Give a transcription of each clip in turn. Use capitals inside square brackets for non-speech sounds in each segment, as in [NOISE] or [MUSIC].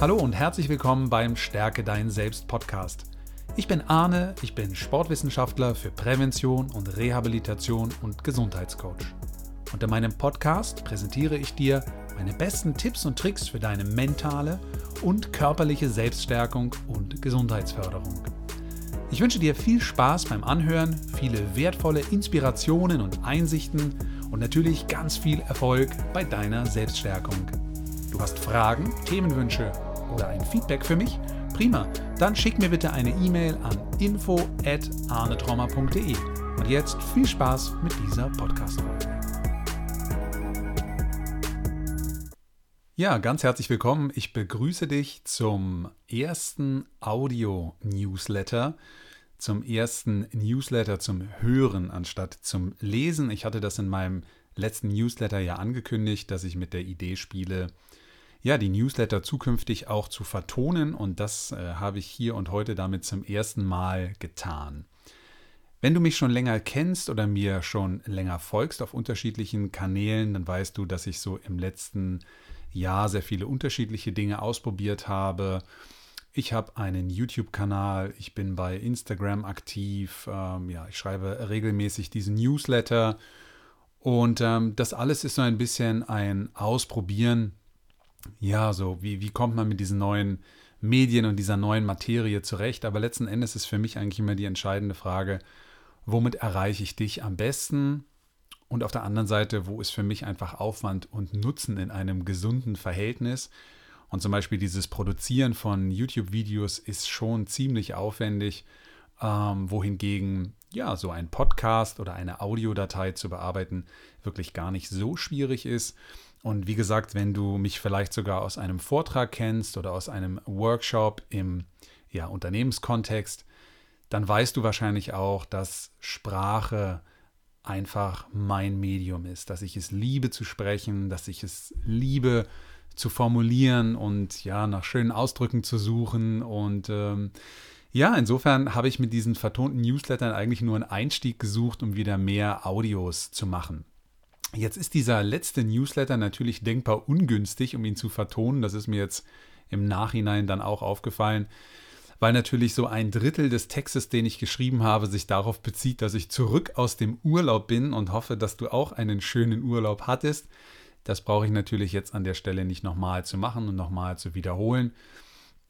Hallo und herzlich willkommen beim Stärke dein Selbst Podcast. Ich bin Arne, ich bin Sportwissenschaftler für Prävention und Rehabilitation und Gesundheitscoach. Unter meinem Podcast präsentiere ich dir meine besten Tipps und Tricks für deine mentale und körperliche Selbststärkung und Gesundheitsförderung. Ich wünsche dir viel Spaß beim Anhören, viele wertvolle Inspirationen und Einsichten und natürlich ganz viel Erfolg bei deiner Selbststärkung. Du hast Fragen, Themenwünsche oder ein Feedback für mich? Prima, dann schick mir bitte eine E-Mail an info@arnetrommer.de. Und jetzt viel Spaß mit dieser Podcast-Folge. Ja, ganz herzlich willkommen. Ich begrüße dich zum ersten Audio-Newsletter, zum ersten Newsletter zum Hören anstatt zum Lesen. Ich hatte das in meinem letzten Newsletter ja angekündigt, dass ich mit der Idee spiele, ja, die Newsletter zukünftig auch zu vertonen und das äh, habe ich hier und heute damit zum ersten Mal getan. Wenn du mich schon länger kennst oder mir schon länger folgst auf unterschiedlichen Kanälen, dann weißt du, dass ich so im letzten Jahr sehr viele unterschiedliche Dinge ausprobiert habe. Ich habe einen YouTube-Kanal, ich bin bei Instagram aktiv, ähm, ja, ich schreibe regelmäßig diesen Newsletter und ähm, das alles ist so ein bisschen ein Ausprobieren ja, so, wie, wie kommt man mit diesen neuen Medien und dieser neuen Materie zurecht? Aber letzten Endes ist für mich eigentlich immer die entscheidende Frage, womit erreiche ich dich am besten? Und auf der anderen Seite, wo ist für mich einfach Aufwand und Nutzen in einem gesunden Verhältnis? Und zum Beispiel dieses Produzieren von YouTube-Videos ist schon ziemlich aufwendig, ähm, wohingegen ja so ein Podcast oder eine Audiodatei zu bearbeiten wirklich gar nicht so schwierig ist. Und wie gesagt, wenn du mich vielleicht sogar aus einem Vortrag kennst oder aus einem Workshop im ja, Unternehmenskontext, dann weißt du wahrscheinlich auch, dass Sprache einfach mein Medium ist, dass ich es liebe zu sprechen, dass ich es liebe zu formulieren und ja, nach schönen Ausdrücken zu suchen. Und ähm, ja, insofern habe ich mit diesen vertonten Newslettern eigentlich nur einen Einstieg gesucht, um wieder mehr Audios zu machen. Jetzt ist dieser letzte Newsletter natürlich denkbar ungünstig, um ihn zu vertonen. Das ist mir jetzt im Nachhinein dann auch aufgefallen, weil natürlich so ein Drittel des Textes, den ich geschrieben habe, sich darauf bezieht, dass ich zurück aus dem Urlaub bin und hoffe, dass du auch einen schönen Urlaub hattest. Das brauche ich natürlich jetzt an der Stelle nicht nochmal zu machen und nochmal zu wiederholen.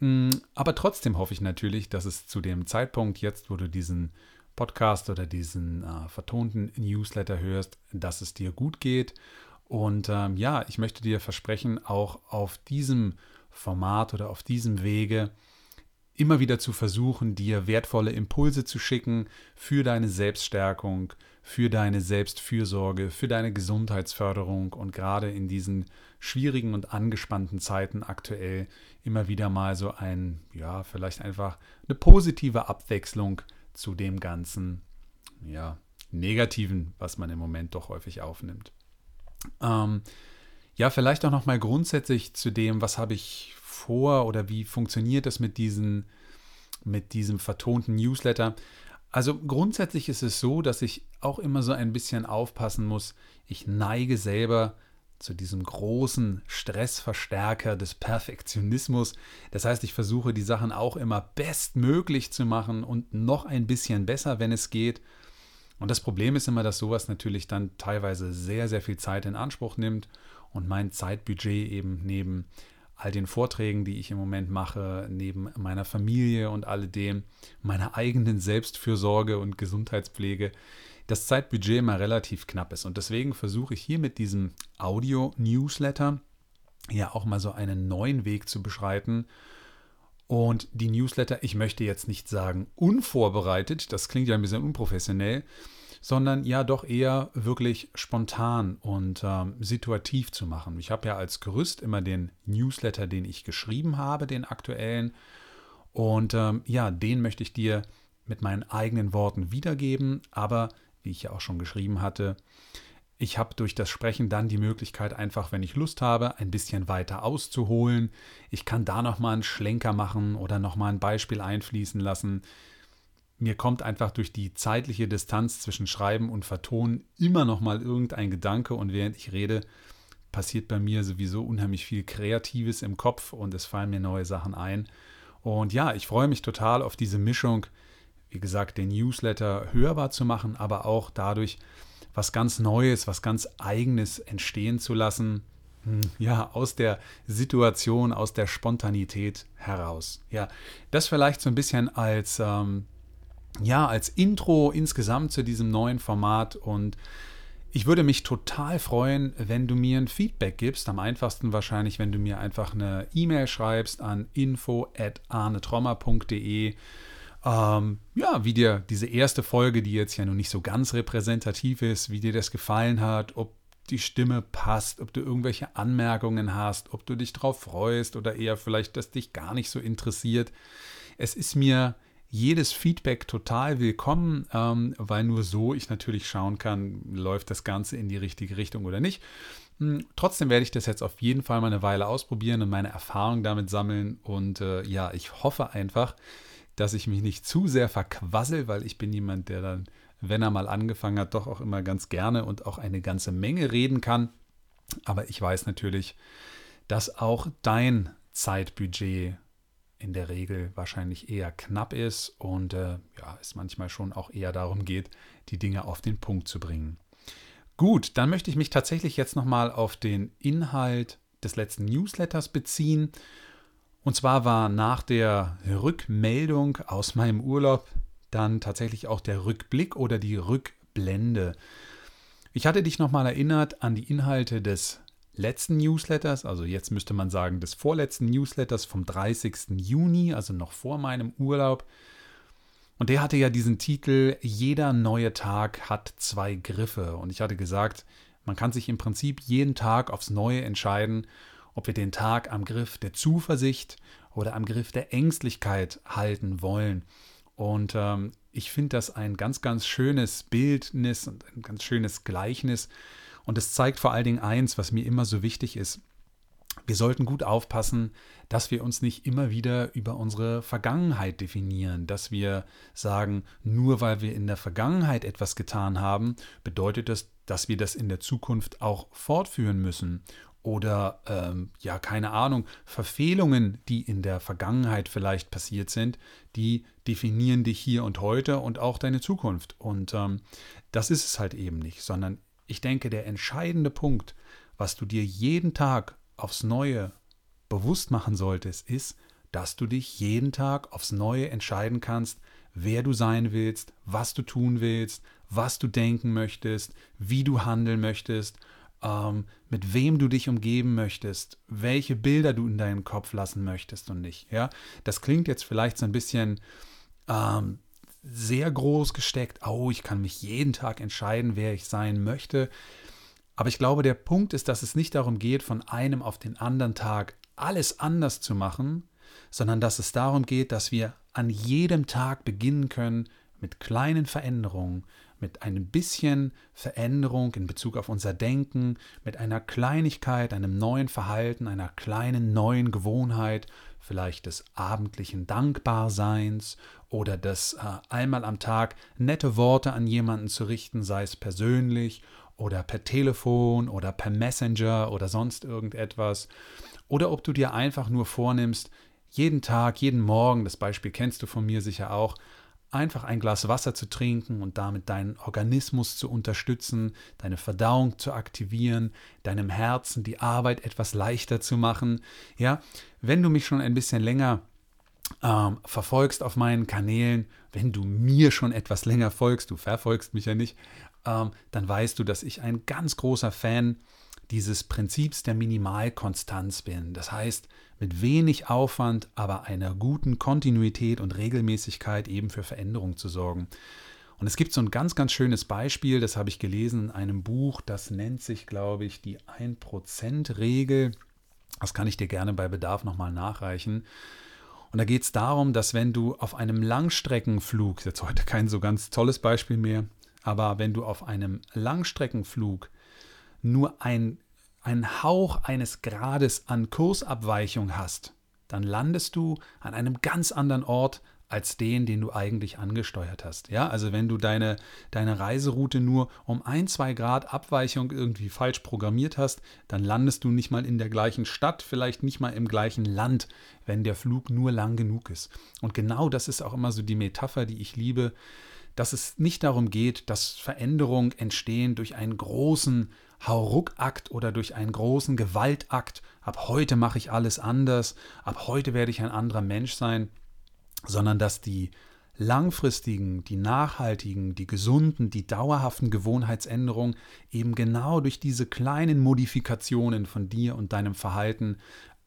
Mm, aber trotzdem hoffe ich natürlich, dass es zu dem Zeitpunkt jetzt, wo du diesen Podcast oder diesen äh, vertonten Newsletter hörst, dass es dir gut geht. Und ähm, ja, ich möchte dir versprechen, auch auf diesem Format oder auf diesem Wege immer wieder zu versuchen, dir wertvolle Impulse zu schicken für deine Selbststärkung, für deine Selbstfürsorge, für deine Gesundheitsförderung und gerade in diesen schwierigen und angespannten Zeiten aktuell immer wieder mal so ein, ja, vielleicht einfach eine positive Abwechslung zu dem ganzen, ja, Negativen, was man im Moment doch häufig aufnimmt. Ähm, ja, vielleicht auch noch mal grundsätzlich zu dem, was habe ich vor oder wie funktioniert das mit diesen, mit diesem vertonten Newsletter. Also grundsätzlich ist es so, dass ich auch immer so ein bisschen aufpassen muss. Ich neige selber zu diesem großen Stressverstärker des Perfektionismus. Das heißt, ich versuche die Sachen auch immer bestmöglich zu machen und noch ein bisschen besser, wenn es geht. Und das Problem ist immer, dass sowas natürlich dann teilweise sehr, sehr viel Zeit in Anspruch nimmt und mein Zeitbudget eben neben all den Vorträgen, die ich im Moment mache, neben meiner Familie und alledem, meiner eigenen Selbstfürsorge und Gesundheitspflege, das Zeitbudget immer relativ knapp ist. Und deswegen versuche ich hier mit diesem Audio-Newsletter ja auch mal so einen neuen Weg zu beschreiten. Und die Newsletter, ich möchte jetzt nicht sagen unvorbereitet, das klingt ja ein bisschen unprofessionell, sondern ja doch eher wirklich spontan und ähm, situativ zu machen. Ich habe ja als Gerüst immer den Newsletter, den ich geschrieben habe, den aktuellen. Und ähm, ja, den möchte ich dir mit meinen eigenen Worten wiedergeben, aber wie ich ja auch schon geschrieben hatte. Ich habe durch das Sprechen dann die Möglichkeit, einfach, wenn ich Lust habe, ein bisschen weiter auszuholen. Ich kann da nochmal einen Schlenker machen oder nochmal ein Beispiel einfließen lassen. Mir kommt einfach durch die zeitliche Distanz zwischen Schreiben und Vertonen immer nochmal irgendein Gedanke und während ich rede, passiert bei mir sowieso unheimlich viel Kreatives im Kopf und es fallen mir neue Sachen ein. Und ja, ich freue mich total auf diese Mischung, wie gesagt, den Newsletter hörbar zu machen, aber auch dadurch was ganz Neues, was ganz Eigenes entstehen zu lassen. Hm, ja, aus der Situation, aus der Spontanität heraus. Ja, das vielleicht so ein bisschen als, ähm, ja, als Intro insgesamt zu diesem neuen Format und ich würde mich total freuen, wenn du mir ein Feedback gibst. Am einfachsten wahrscheinlich, wenn du mir einfach eine E-Mail schreibst an info@arnetrommer.de. Ähm, ja, wie dir diese erste Folge, die jetzt ja noch nicht so ganz repräsentativ ist, wie dir das gefallen hat, ob die Stimme passt, ob du irgendwelche Anmerkungen hast, ob du dich drauf freust oder eher vielleicht, dass dich gar nicht so interessiert. Es ist mir jedes Feedback total willkommen, ähm, weil nur so ich natürlich schauen kann, läuft das Ganze in die richtige Richtung oder nicht. Hm, trotzdem werde ich das jetzt auf jeden Fall mal eine Weile ausprobieren und meine Erfahrung damit sammeln. Und äh, ja, ich hoffe einfach, dass ich mich nicht zu sehr verquassel, weil ich bin jemand, der dann, wenn er mal angefangen hat, doch auch immer ganz gerne und auch eine ganze Menge reden kann. Aber ich weiß natürlich, dass auch dein Zeitbudget in der Regel wahrscheinlich eher knapp ist und äh, ja, es manchmal schon auch eher darum geht, die Dinge auf den Punkt zu bringen. Gut, dann möchte ich mich tatsächlich jetzt nochmal auf den Inhalt des letzten Newsletters beziehen. Und zwar war nach der Rückmeldung aus meinem Urlaub dann tatsächlich auch der Rückblick oder die Rückblende. Ich hatte dich nochmal erinnert an die Inhalte des letzten Newsletters, also jetzt müsste man sagen des vorletzten Newsletters vom 30. Juni, also noch vor meinem Urlaub. Und der hatte ja diesen Titel Jeder neue Tag hat zwei Griffe. Und ich hatte gesagt, man kann sich im Prinzip jeden Tag aufs Neue entscheiden, ob wir den Tag am Griff der Zuversicht oder am Griff der Ängstlichkeit halten wollen. Und ähm, ich finde das ein ganz, ganz schönes Bildnis und ein ganz schönes Gleichnis, und es zeigt vor allen Dingen eins, was mir immer so wichtig ist. Wir sollten gut aufpassen, dass wir uns nicht immer wieder über unsere Vergangenheit definieren, dass wir sagen, nur weil wir in der Vergangenheit etwas getan haben, bedeutet das, dass wir das in der Zukunft auch fortführen müssen. Oder ähm, ja, keine Ahnung, Verfehlungen, die in der Vergangenheit vielleicht passiert sind, die definieren dich hier und heute und auch deine Zukunft. Und ähm, das ist es halt eben nicht, sondern ich denke, der entscheidende Punkt, was du dir jeden Tag aufs Neue bewusst machen solltest, ist, dass du dich jeden Tag aufs Neue entscheiden kannst, wer du sein willst, was du tun willst, was du denken möchtest, wie du handeln möchtest, ähm, mit wem du dich umgeben möchtest, welche Bilder du in deinen Kopf lassen möchtest und nicht. Ja, das klingt jetzt vielleicht so ein bisschen ähm, sehr groß gesteckt, oh, ich kann mich jeden Tag entscheiden, wer ich sein möchte. Aber ich glaube, der Punkt ist, dass es nicht darum geht, von einem auf den anderen Tag alles anders zu machen, sondern dass es darum geht, dass wir an jedem Tag beginnen können mit kleinen Veränderungen, mit ein bisschen Veränderung in Bezug auf unser Denken, mit einer Kleinigkeit, einem neuen Verhalten, einer kleinen neuen Gewohnheit, vielleicht des abendlichen Dankbarseins oder des äh, einmal am Tag nette Worte an jemanden zu richten, sei es persönlich oder per Telefon oder per Messenger oder sonst irgendetwas. Oder ob du dir einfach nur vornimmst, jeden Tag, jeden Morgen, das Beispiel kennst du von mir sicher auch, einfach ein Glas Wasser zu trinken und damit deinen Organismus zu unterstützen, deine Verdauung zu aktivieren, deinem Herzen die Arbeit etwas leichter zu machen. Ja, wenn du mich schon ein bisschen länger ähm, verfolgst auf meinen Kanälen, wenn du mir schon etwas länger folgst, du verfolgst mich ja nicht, ähm, dann weißt du, dass ich ein ganz großer Fan dieses Prinzips der Minimalkonstanz bin. Das heißt, mit wenig Aufwand, aber einer guten Kontinuität und Regelmäßigkeit eben für Veränderung zu sorgen. Und es gibt so ein ganz, ganz schönes Beispiel, das habe ich gelesen in einem Buch, das nennt sich, glaube ich, die 1%-Regel. Das kann ich dir gerne bei Bedarf nochmal nachreichen. Und da geht es darum, dass wenn du auf einem Langstreckenflug, jetzt heute kein so ganz tolles Beispiel mehr, aber wenn du auf einem Langstreckenflug nur ein, einen Hauch eines Grades an Kursabweichung hast, dann landest du an einem ganz anderen Ort, als den, den du eigentlich angesteuert hast. Ja, also wenn du deine, deine Reiseroute nur um ein, zwei Grad Abweichung irgendwie falsch programmiert hast, dann landest du nicht mal in der gleichen Stadt, vielleicht nicht mal im gleichen Land, wenn der Flug nur lang genug ist. Und genau das ist auch immer so die Metapher, die ich liebe, dass es nicht darum geht, dass Veränderungen entstehen durch einen großen Hauruckakt oder durch einen großen Gewaltakt. Ab heute mache ich alles anders, ab heute werde ich ein anderer Mensch sein sondern dass die langfristigen, die nachhaltigen, die gesunden, die dauerhaften Gewohnheitsänderungen eben genau durch diese kleinen Modifikationen von dir und deinem Verhalten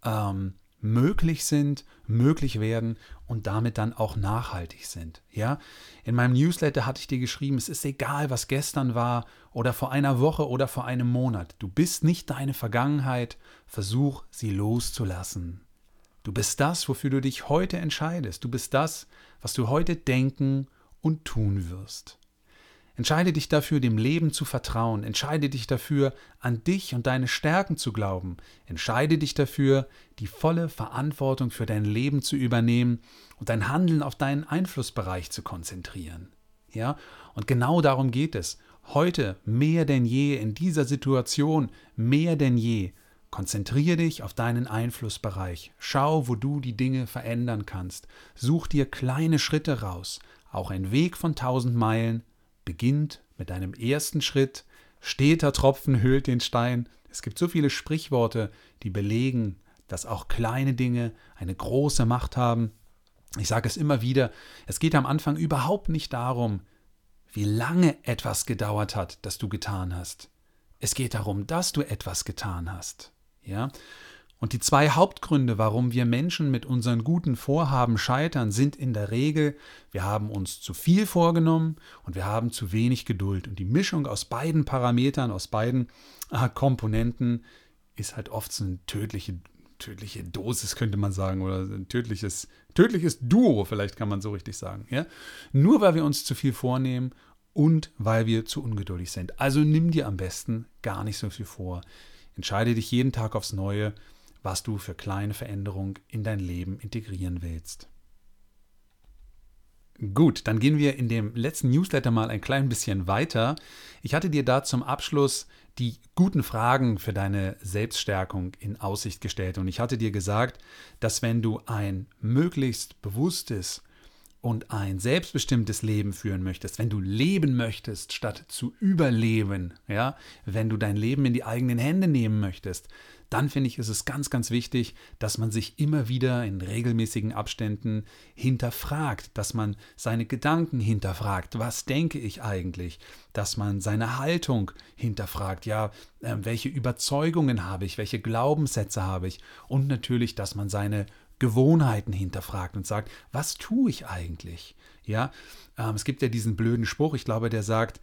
ähm, möglich sind, möglich werden und damit dann auch nachhaltig sind. Ja, in meinem Newsletter hatte ich dir geschrieben, es ist egal, was gestern war oder vor einer Woche oder vor einem Monat. Du bist nicht deine Vergangenheit. Versuch, sie loszulassen. Du bist das, wofür du dich heute entscheidest. Du bist das, was du heute denken und tun wirst. Entscheide dich dafür, dem Leben zu vertrauen. Entscheide dich dafür, an dich und deine Stärken zu glauben. Entscheide dich dafür, die volle Verantwortung für dein Leben zu übernehmen und dein Handeln auf deinen Einflussbereich zu konzentrieren. Ja? Und genau darum geht es. Heute mehr denn je in dieser Situation, mehr denn je Konzentriere dich auf deinen Einflussbereich. Schau, wo du die Dinge verändern kannst. Such dir kleine Schritte raus. Auch ein Weg von tausend Meilen beginnt mit deinem ersten Schritt. Steter Tropfen höhlt den Stein. Es gibt so viele Sprichworte, die belegen, dass auch kleine Dinge eine große Macht haben. Ich sage es immer wieder, es geht am Anfang überhaupt nicht darum, wie lange etwas gedauert hat, das du getan hast. Es geht darum, dass du etwas getan hast. Ja? Und die zwei Hauptgründe, warum wir Menschen mit unseren guten Vorhaben scheitern, sind in der Regel, wir haben uns zu viel vorgenommen und wir haben zu wenig Geduld. Und die Mischung aus beiden Parametern, aus beiden äh, Komponenten ist halt oft so eine tödliche, tödliche Dosis, könnte man sagen, oder ein tödliches, tödliches Duo, vielleicht kann man so richtig sagen. Ja? Nur weil wir uns zu viel vornehmen und weil wir zu ungeduldig sind. Also nimm dir am besten gar nicht so viel vor. Entscheide dich jeden Tag aufs Neue, was du für kleine Veränderungen in dein Leben integrieren willst. Gut, dann gehen wir in dem letzten Newsletter mal ein klein bisschen weiter. Ich hatte dir da zum Abschluss die guten Fragen für deine Selbststärkung in Aussicht gestellt und ich hatte dir gesagt, dass wenn du ein möglichst bewusstes und ein selbstbestimmtes Leben führen möchtest, wenn du leben möchtest, statt zu überleben, ja, wenn du dein Leben in die eigenen Hände nehmen möchtest, dann finde ich, ist es ganz, ganz wichtig, dass man sich immer wieder in regelmäßigen Abständen hinterfragt, dass man seine Gedanken hinterfragt, was denke ich eigentlich, dass man seine Haltung hinterfragt, ja, äh, welche Überzeugungen habe ich, welche Glaubenssätze habe ich? Und natürlich, dass man seine Gewohnheiten hinterfragt und sagt, was tue ich eigentlich? Ja, ähm, es gibt ja diesen blöden Spruch, ich glaube, der sagt,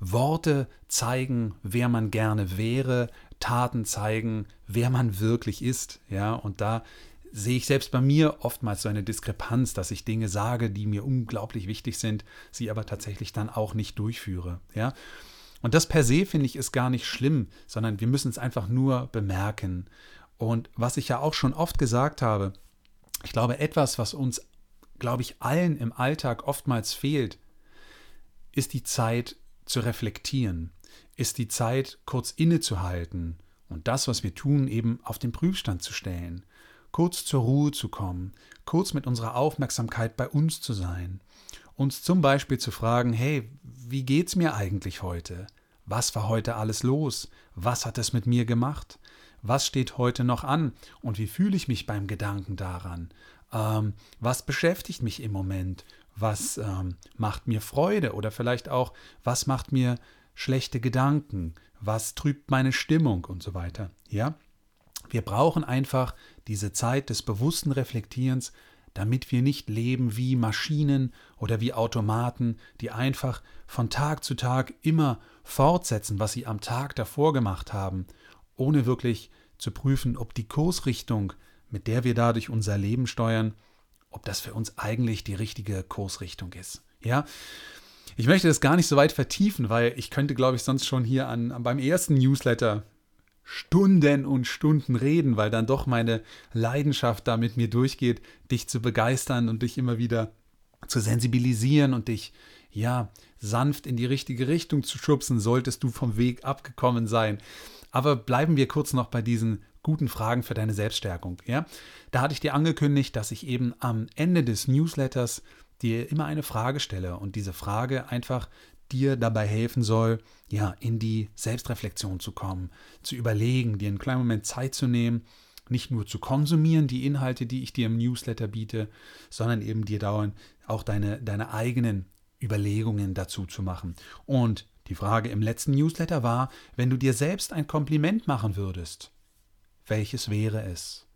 Worte zeigen, wer man gerne wäre, Taten zeigen, wer man wirklich ist. Ja, und da sehe ich selbst bei mir oftmals so eine Diskrepanz, dass ich Dinge sage, die mir unglaublich wichtig sind, sie aber tatsächlich dann auch nicht durchführe. Ja. Und das per se finde ich ist gar nicht schlimm, sondern wir müssen es einfach nur bemerken. Und was ich ja auch schon oft gesagt habe, ich glaube, etwas, was uns, glaube ich, allen im Alltag oftmals fehlt, ist die Zeit zu reflektieren, ist die Zeit kurz innezuhalten und das, was wir tun, eben auf den Prüfstand zu stellen, kurz zur Ruhe zu kommen, kurz mit unserer Aufmerksamkeit bei uns zu sein, uns zum Beispiel zu fragen, hey, wie geht's mir eigentlich heute? Was war heute alles los? Was hat es mit mir gemacht? was steht heute noch an und wie fühle ich mich beim Gedanken daran? Ähm, was beschäftigt mich im Moment? Was ähm, macht mir Freude oder vielleicht auch, was macht mir schlechte Gedanken? Was trübt meine Stimmung und so weiter? Ja? Wir brauchen einfach diese Zeit des bewussten Reflektierens, damit wir nicht leben wie Maschinen oder wie Automaten, die einfach von Tag zu Tag immer fortsetzen, was sie am Tag davor gemacht haben ohne wirklich zu prüfen, ob die Kursrichtung, mit der wir dadurch unser Leben steuern, ob das für uns eigentlich die richtige Kursrichtung ist. Ja, ich möchte das gar nicht so weit vertiefen, weil ich könnte, glaube ich, sonst schon hier an, beim ersten Newsletter Stunden und Stunden reden, weil dann doch meine Leidenschaft da mit mir durchgeht, dich zu begeistern und dich immer wieder zu sensibilisieren und dich ja sanft in die richtige Richtung zu schubsen, solltest du vom Weg abgekommen sein. Aber bleiben wir kurz noch bei diesen guten Fragen für deine Selbststärkung. Ja? Da hatte ich dir angekündigt, dass ich eben am Ende des Newsletters dir immer eine Frage stelle und diese Frage einfach dir dabei helfen soll, ja, in die Selbstreflexion zu kommen, zu überlegen, dir einen kleinen Moment Zeit zu nehmen, nicht nur zu konsumieren, die Inhalte, die ich dir im Newsletter biete, sondern eben dir dauernd auch deine, deine eigenen Überlegungen dazu zu machen. Und die Frage im letzten Newsletter war, wenn du dir selbst ein Kompliment machen würdest, welches wäre es?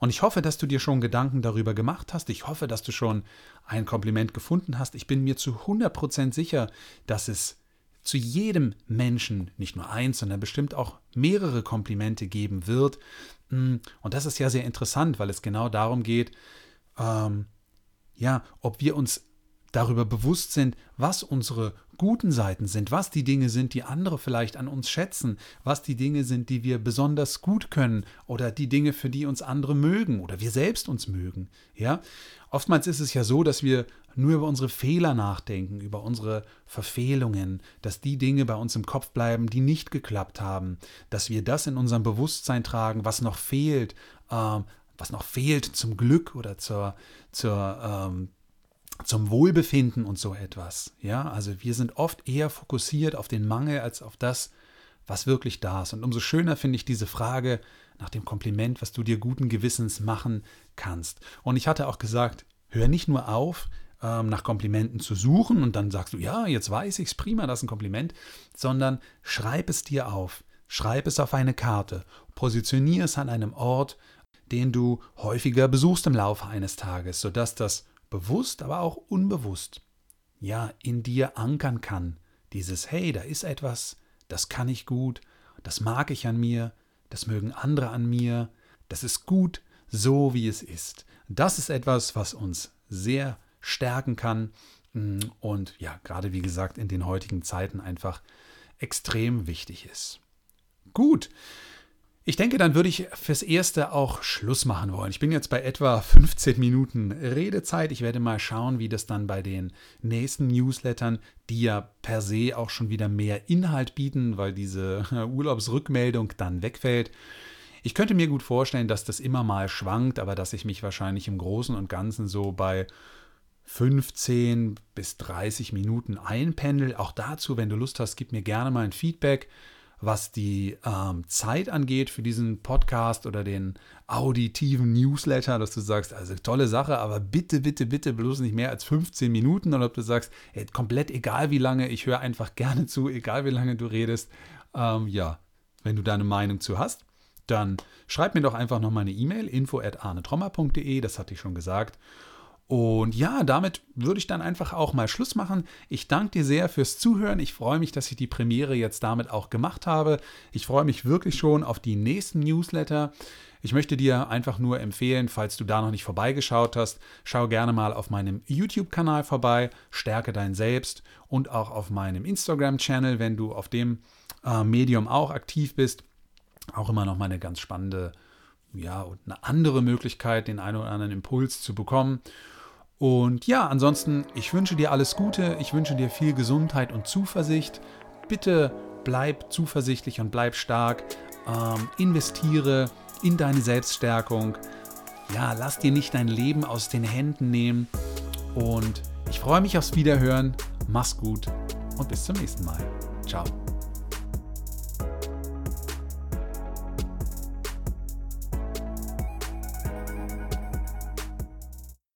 Und ich hoffe, dass du dir schon Gedanken darüber gemacht hast. Ich hoffe, dass du schon ein Kompliment gefunden hast. Ich bin mir zu 100% sicher, dass es zu jedem Menschen nicht nur eins, sondern bestimmt auch mehrere Komplimente geben wird. Mm, und das ist ja sehr interessant, weil es genau darum geht, ähm, ja, ob wir uns darüber bewusst sind, was unsere guten Seiten sind, was die Dinge sind, die andere vielleicht an uns schätzen, was die Dinge sind, die wir besonders gut können oder die Dinge, für die uns andere mögen oder wir selbst uns mögen. Ja, oftmals ist es ja so, dass wir nur über unsere Fehler nachdenken, über unsere Verfehlungen, dass die Dinge bei uns im Kopf bleiben, die nicht geklappt haben, dass wir das in unserem Bewusstsein tragen, was noch fehlt, äh, was noch fehlt zum Glück oder zur, zur ähm, zum Wohlbefinden und so etwas. Ja, also wir sind oft eher fokussiert auf den Mangel als auf das, was wirklich da ist. Und umso schöner finde ich diese Frage nach dem Kompliment, was du dir guten Gewissens machen kannst. Und ich hatte auch gesagt, hör nicht nur auf, ähm, nach Komplimenten zu suchen und dann sagst du, ja, jetzt weiß ich es, prima, das ist ein Kompliment, sondern schreib es dir auf. Schreib es auf eine Karte, positioniere es an einem Ort, den du häufiger besuchst im Laufe eines Tages, sodass das bewusst, aber auch unbewusst, ja, in dir ankern kann. Dieses, hey, da ist etwas, das kann ich gut, das mag ich an mir, das mögen andere an mir, das ist gut, so wie es ist. Das ist etwas, was uns sehr stärken kann mm, und ja, gerade wie gesagt, in den heutigen Zeiten einfach extrem wichtig ist. Gut, ich denke, dann würde ich fürs Erste auch Schluss machen wollen. Ich bin jetzt bei etwa 15 Minuten Redezeit. Ich werde mal schauen, wie das dann bei den nächsten Newslettern, die ja per se auch schon wieder mehr Inhalt bieten, weil diese [LAUGHS] Urlaubsrückmeldung dann wegfällt. Ich könnte mir gut vorstellen, dass das immer mal schwankt, aber dass ich mich wahrscheinlich im Großen und Ganzen so bei 15 bis 30 Minuten einpendel. Auch dazu, wenn du Lust hast, gib mir gerne mal ein Feedback was die ähm, Zeit angeht für diesen Podcast oder den auditiven Newsletter, dass du sagst, also tolle Sache, aber bitte, bitte, bitte bloß nicht mehr als 15 Minuten oder ob du sagst, ey, komplett egal wie lange, ich höre einfach gerne zu, egal wie lange du redest. Ähm, ja, wenn du deine Meinung zu hast, dann schreib mir doch einfach noch mal eine E-Mail, info at arnetrommer.de, das hatte ich schon gesagt. Und ja, damit würde ich dann einfach auch mal Schluss machen. Ich danke dir sehr fürs Zuhören. Ich freue mich, dass ich die Premiere jetzt damit auch gemacht habe. Ich freue mich wirklich schon auf die nächsten Newsletter. Ich möchte dir einfach nur empfehlen, falls du da noch nicht vorbeigeschaut hast, schau gerne mal auf meinem YouTube-Kanal vorbei, stärke dein Selbst und auch auf meinem Instagram-Channel, wenn du auf dem äh, Medium auch aktiv bist. Auch immer noch mal eine ganz spannende, ja, und eine andere Möglichkeit, den einen oder anderen Impuls zu bekommen. Und ja, ansonsten, ich wünsche dir alles Gute, ich wünsche dir viel Gesundheit und Zuversicht. Bitte bleib zuversichtlich und bleib stark. Ähm, investiere in deine Selbststärkung. Ja, lass dir nicht dein Leben aus den Händen nehmen. Und ich freue mich aufs Wiederhören. Mach's gut und bis zum nächsten Mal. Ciao.